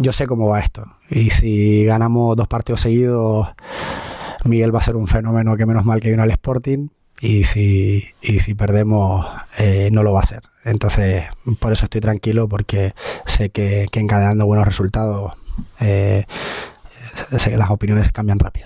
yo sé cómo va esto. Y si ganamos dos partidos seguidos, Miguel va a ser un fenómeno que menos mal que viene al Sporting. Y si, y si perdemos, eh, no lo va a hacer. Entonces, por eso estoy tranquilo, porque sé que, que encadenando buenos resultados, eh, sé que las opiniones cambian rápido.